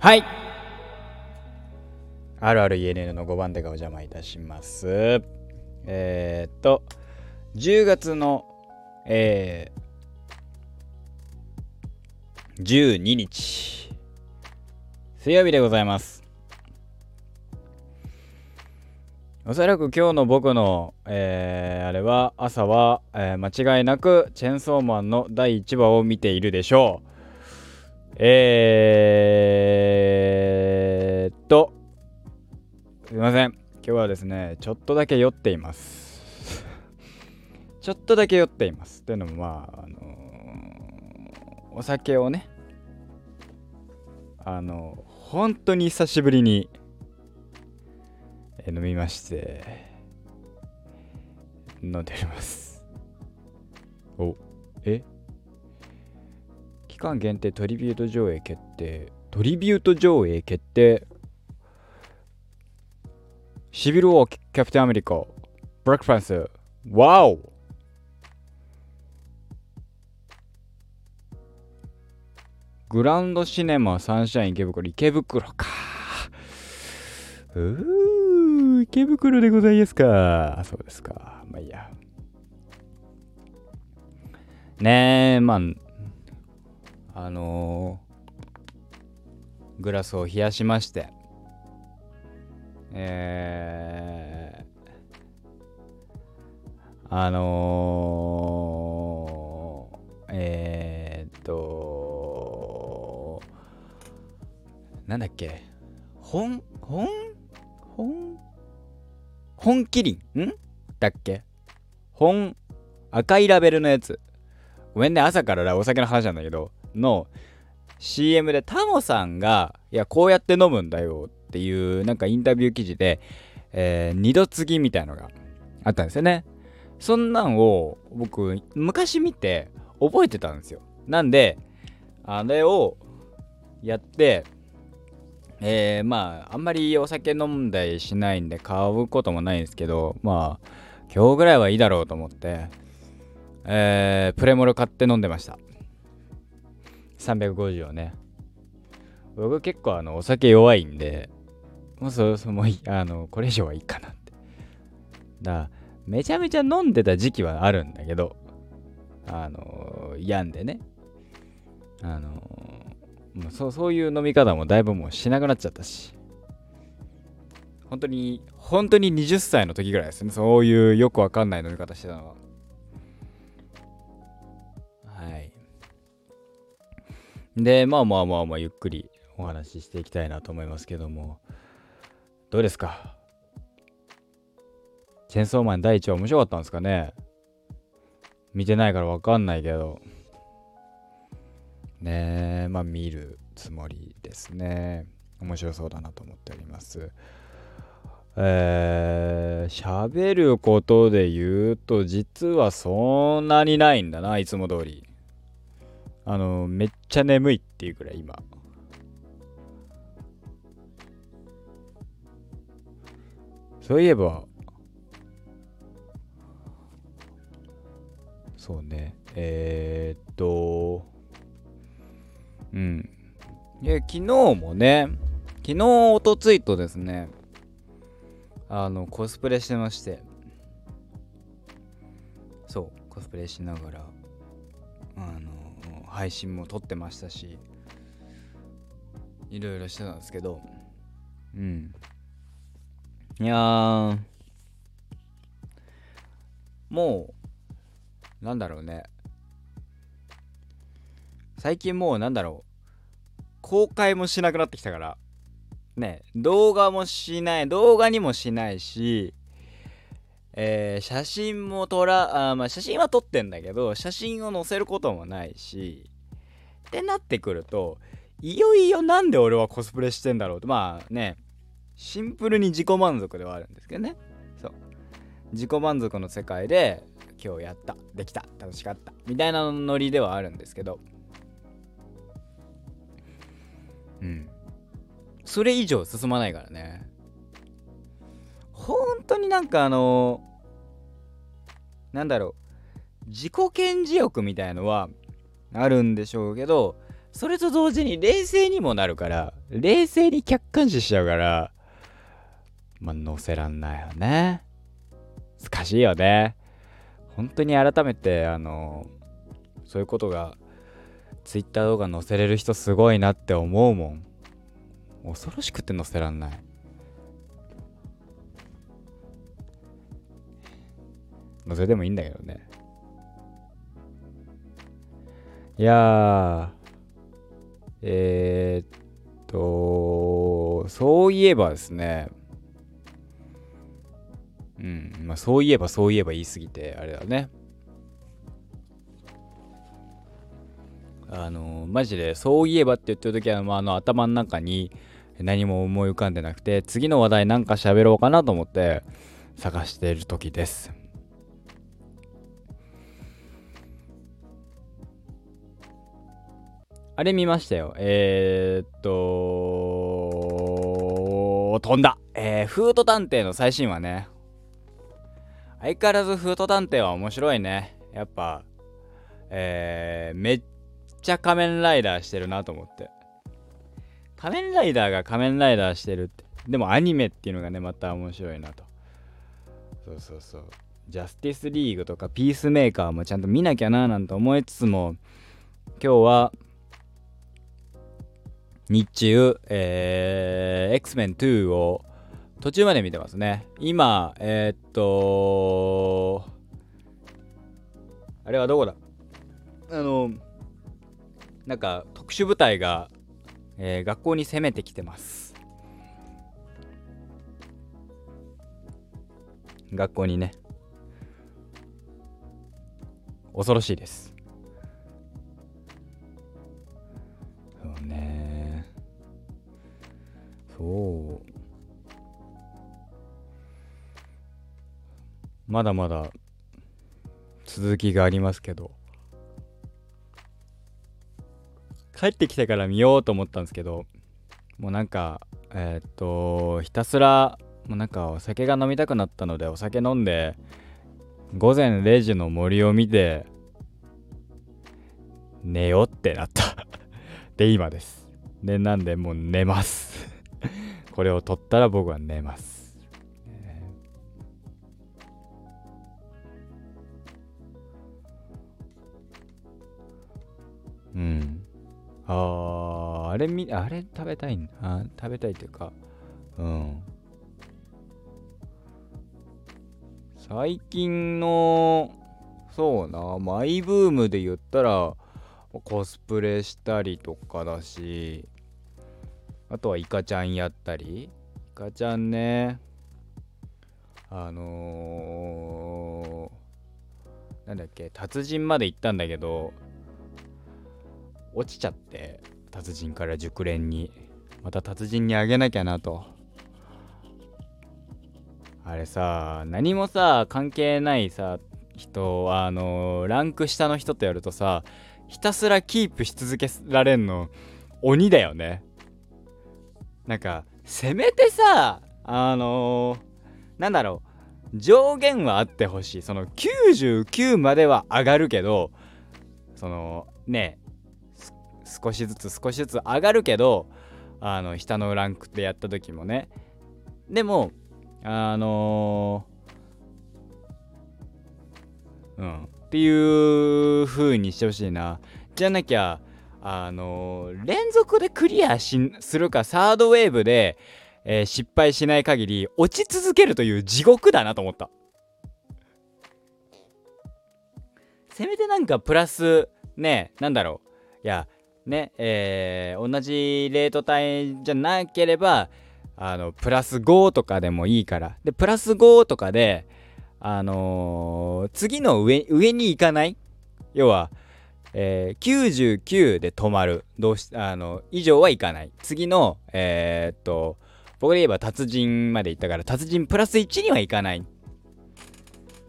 はい。あるある ENN の5番手がお邪魔いたします。えー、っと10月のえー、12日。水曜日でございます。おそらく今日の僕の、えー、あれは朝は、えー、間違いなくチェンソーマンの第1話を見ているでしょう。えー、っと。すいません。今日はですねちょっとだけ酔っています。ちょっとだけ酔っています。というのもまああのー、お酒をねあの本当に久しぶりにえ飲みまして飲んでおります。おえ？期間限定トリビュート上映決定。トリビュート上映決定。シビル・ウォーキャプテンアメリカブラックフランスワオグランドシネマサンシャイン池袋池袋か。うー池袋でございますか。そうですか。まあいいや。ねえまああのー、グラスを冷やしましてえー、あのー、えー、っとなんだっけ？本本？本？本麒麟ん？だっけ？本？赤いラベルのやつ。ごめんね朝からお酒の話なんだけど。の CM でタモさんがいやこうやって飲むんだよっていうなんかインタビュー記事で、えー、二度継ぎみたいのがあったんですよね。そんなんを僕昔見て覚えてたんですよ。なんであれをやってえー、まああんまりお酒飲んだりしないんで買うこともないんですけどまあ今日ぐらいはいいだろうと思ってえー、プレモル買って飲んでました。350をね。僕結構あのお酒弱いんでもうそろそろもうあのこれ以上はいいかなって。だからめちゃめちゃ飲んでた時期はあるんだけどあの病んでね。あのもうそそういう飲み方もだいぶもうしなくなっちゃったし。本当に本当に20歳の時ぐらいですね。そういうよくわかんない飲み方してたのは。でまあまあまあまあゆっくりお話ししていきたいなと思いますけども。どうですか？チェンソーマン第1話面白かったんですかね？見てないからわかんないけど。ねえまあ見るつもりですね。面白そうだなと思っております。えー、喋ることで言うと実はそんなにないんだないつも通り。あのめっちゃ眠いっていうくらい今。そういえば、そうね、えー、っと、うん。いや、昨日もね、昨日、おとついとですね、あの、コスプレしてまして、そう、コスプレしながら、あの、配信も撮ってましたし、いろいろしてたんですけど、うん。いや、もう、なんだろうね。最近もうなんだろう。公開もしなくなってきたから。ね、動画もしない、動画にもしないし、えー、写真も撮ら、あまあ写真は撮ってんだけど、写真を載せることもないし、ってなってくると、いよいよなんで俺はコスプレしてんだろうと、まあね、シンプルに自己満足ではあるんですけどね。そう。自己満足の世界で今日やったできた楽しかったみたいなノリではあるんですけど。うん。それ以上進まないからね。当になんかあのなんだろう自己顕示欲みたいのはあるんでしょうけどそれと同時に冷静にもなるから冷静に客観視しちゃうからまあ乗せらんないよね。難しいよね。本当に改めてあのそういうことが Twitter 動画載せれる人すごいなって思うもん。恐ろしくて載せらんない。載せてもいいんだけどね。いやえー、っとそういえばですね。うんまあそういえばそういえば言い過ぎてあれだね。あのマジでそういえばって言ってる時は、まあ、あの頭の中に何も思い浮かんでなくて次の話題なんか喋ろうかなと思って探している時です。あれ見ましたよ。えー、っと飛んだ。えー、フード探偵の最新話ね。相変わらずフード探偵は面白いね。やっぱえー、めっちゃ仮面ライダーしてるなと思って。仮面ライダーが仮面ライダーしてるって。でもアニメっていうのがねまた面白いなと。そうそうそう。ジャスティスリーグとかピースメーカーもちゃんと見なきゃななんて思いつつも今日は日中、えー、X-Men 2を途中まで見てますね。今えー、っとあれはどこだ？あのなんか特殊部隊が、えー、学校に攻めてきてます。学校にね。恐ろしいですまだまだ続きがありますけど。帰ってきてから見ようと思ったんですけどもうなんかえ、っとひたすらもうなんかお酒が飲みたくなったのでお酒飲んで午前0時の森を見て寝ようってなった。で今です。でなんでもう寝ます。これを取ったら僕は寝ます。うん。ああ、あれみ、あれ食べたいんあ食べたいっていうか、うん。最近の、そうな、マイブームで言ったら、コスプレしたりとかだし、あとはイカちゃんやったり、イカちゃんね、あのー、なんだっけ、達人まで行ったんだけど、落ちちゃって達人から熟練に。また達人にあげなきゃなと。あれさ何もさ関係ないさ人あのランク下の人とやるとさひたすらキープし続けられんの鬼だよね。なんかせめてさあのー、なんだろう上限はあってほしい。その99までは上がるけどそのね少しずつ少しずつ上がるけどあの下のランクでやった時もね。でもあのー、うんっていう風にしてほしいな。じゃなきゃあのー、連続でクリアしするかサードウェーブで、えー、失敗しない限り落ち続けるという地獄だなと思った。せめてなんかプラスねなんだろう。いやね、えー、同じレート帯じゃなければ、あの、プラス5とかでもいいから。で、プラス5とかで、あのー、次の上、上に行かない？要は、えー、99で止まる。どうし、あの、以上はいかない。次の、えー、っと、僕で言えば達人まで行ったから、達人プラス1にはいかない。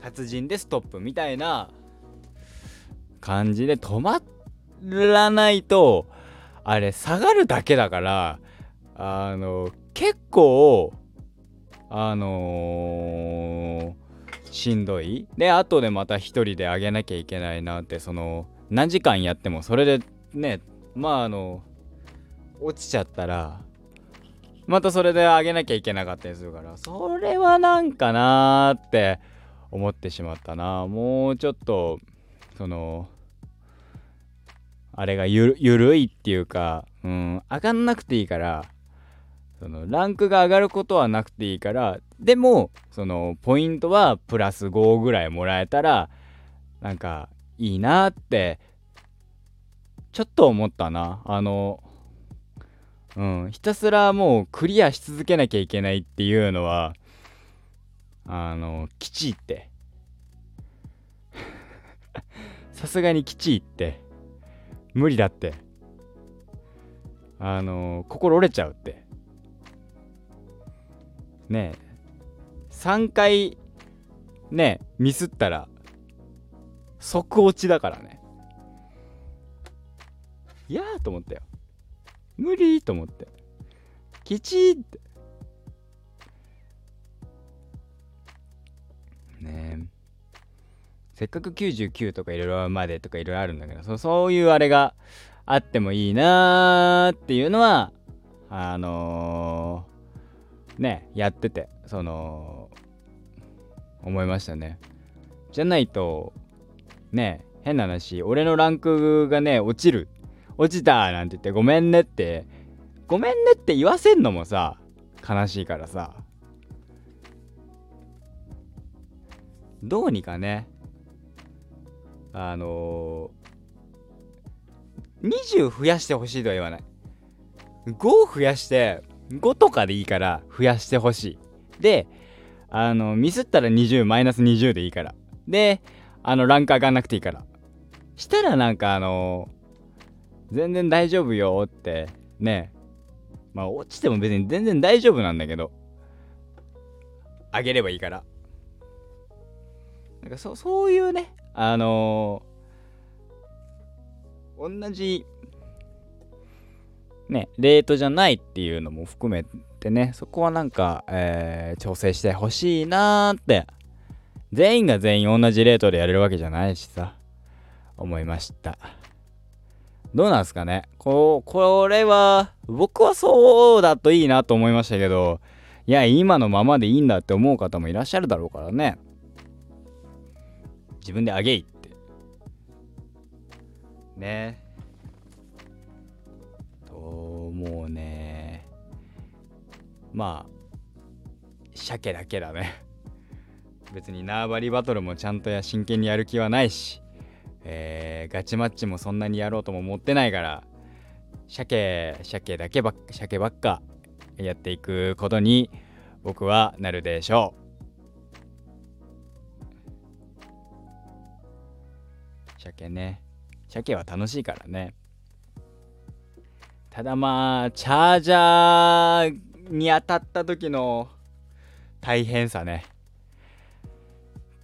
達人でストップみたいな感じで止ま、らないとあれ下がるだけだからあの結構あのー、しんどいで後でまた一人であげなきゃいけないなってその何時間やってもそれでねまああの落ちちゃったらまたそれで上げなきゃいけなかったりするからそれはなんかなーって思ってしまったな。もうちょっとそのあれがゆるいっていうか、うん、上がんなくていいからそのランクが上がることはなくていいからでもそのポイントはプラス5ぐらいもらえたらなんかいいなってちょっと思ったな。あのうんひたすらもうクリアし続けなきゃいけないっていうのはあのきちいって。さすがにきちいって。無理だって。あの心折れちゃうって。ねえ。3回ねミスったら即落ちだからね。いやーと思ったよ。無理と思って。きちって。ねせっかく99とかいろいろまでとかいろいろあるんだけどそそういうあれがあってもいいなーっていうのはあのー、ねやっててその思いましたね。じゃないとね変な話俺のランクがね落ちる。落ちたなんて言ってごめんねって。ごめんねって言わせんのもさ悲しいからさ。どうにかねあのー、20増やしてほしいとは言わない。5増やして5とかでいいから増やしてほしい。であのミスったら20マイナス20でいいから。であのランク上がんなくていいから。したらなんかあの、全然大丈夫よってね。まあ落ちても別に全然大丈夫なんだけどあげればいいから。なんかそそういうねあのー、同じねレートじゃないっていうのも含めてねそこはなんか、えー、調整してほしいなーって全員が全員同じレートでやれるわけじゃないしさ。思いました。どうなんすかね？ここれは僕はそうだといいなと思いましたけどいや今のままでいいんだって思う方もいらっしゃるだろうからね。自分であげいって。ね。ともうね。まあ鮭だけだね。別に縄張りバトルもちゃんとや真剣にやる気はないし、えー、ガチマッチもそんなにやろうとも思ってないから鮭鮭だけばっ鮭ばっかやっていくことに僕はなるでしょう。鮭ね。鮭は楽しいからね。ただまあチャージャーに当たった時の大変さね。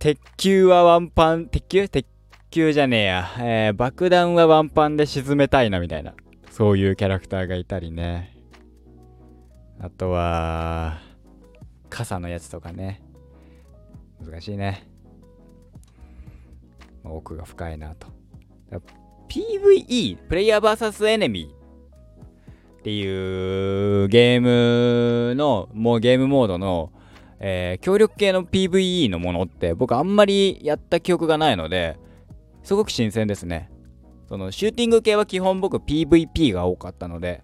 鉄球はワンパン、鉄球？鉄球じゃねえや。えー、爆弾はワンパンで沈めたいなみたいな。そういうキャラクターがいたりね。あとは、傘のやつとかね。難しいね。奥が深いなと。PVE、プレイヤー VS エネミーっていうゲームの、もうゲームモードのえー、協力系の PVE のものって僕あんまりやった記憶がないのですごく新鮮ですね。そのシューティング系は基本僕 PVP が多かったので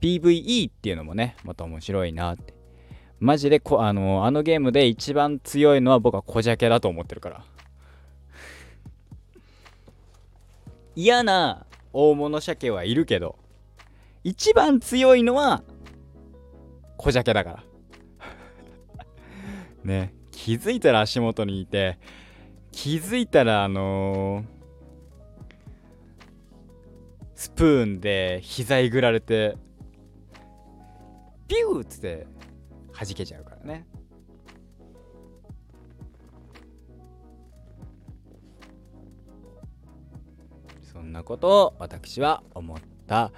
PVE っていうのもねまた面白いなって。マジでこあのあのゲームで一番強いのは僕は小ジャケだと思ってるから。嫌な大物鮭はいるけど一番強いのは小ジャケだから。ね気づいたら足元にいて気づいたらあのー、スプーンで膝えぐられてピューっつって弾けちゃうからね。そんなことを私は思った、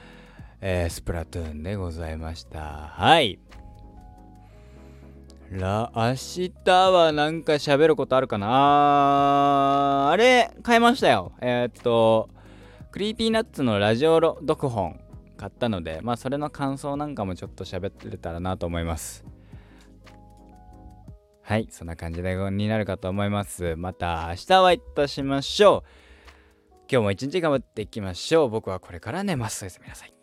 えー、スプラトゥーンでございました。はい。ら、明日はなんか喋ることあるかな？あれ、変えましたよ。えー、っと、 Creepy Nuts のラジオ読本買ったのでまあそれの感想なんかもちょっと喋ってれたらなと思います。はいそんな感じでになるかと思います。また明日お会いいたしましょう。今日も一日頑張っていきましょう。僕はこれから寝ます。おやすみなさい。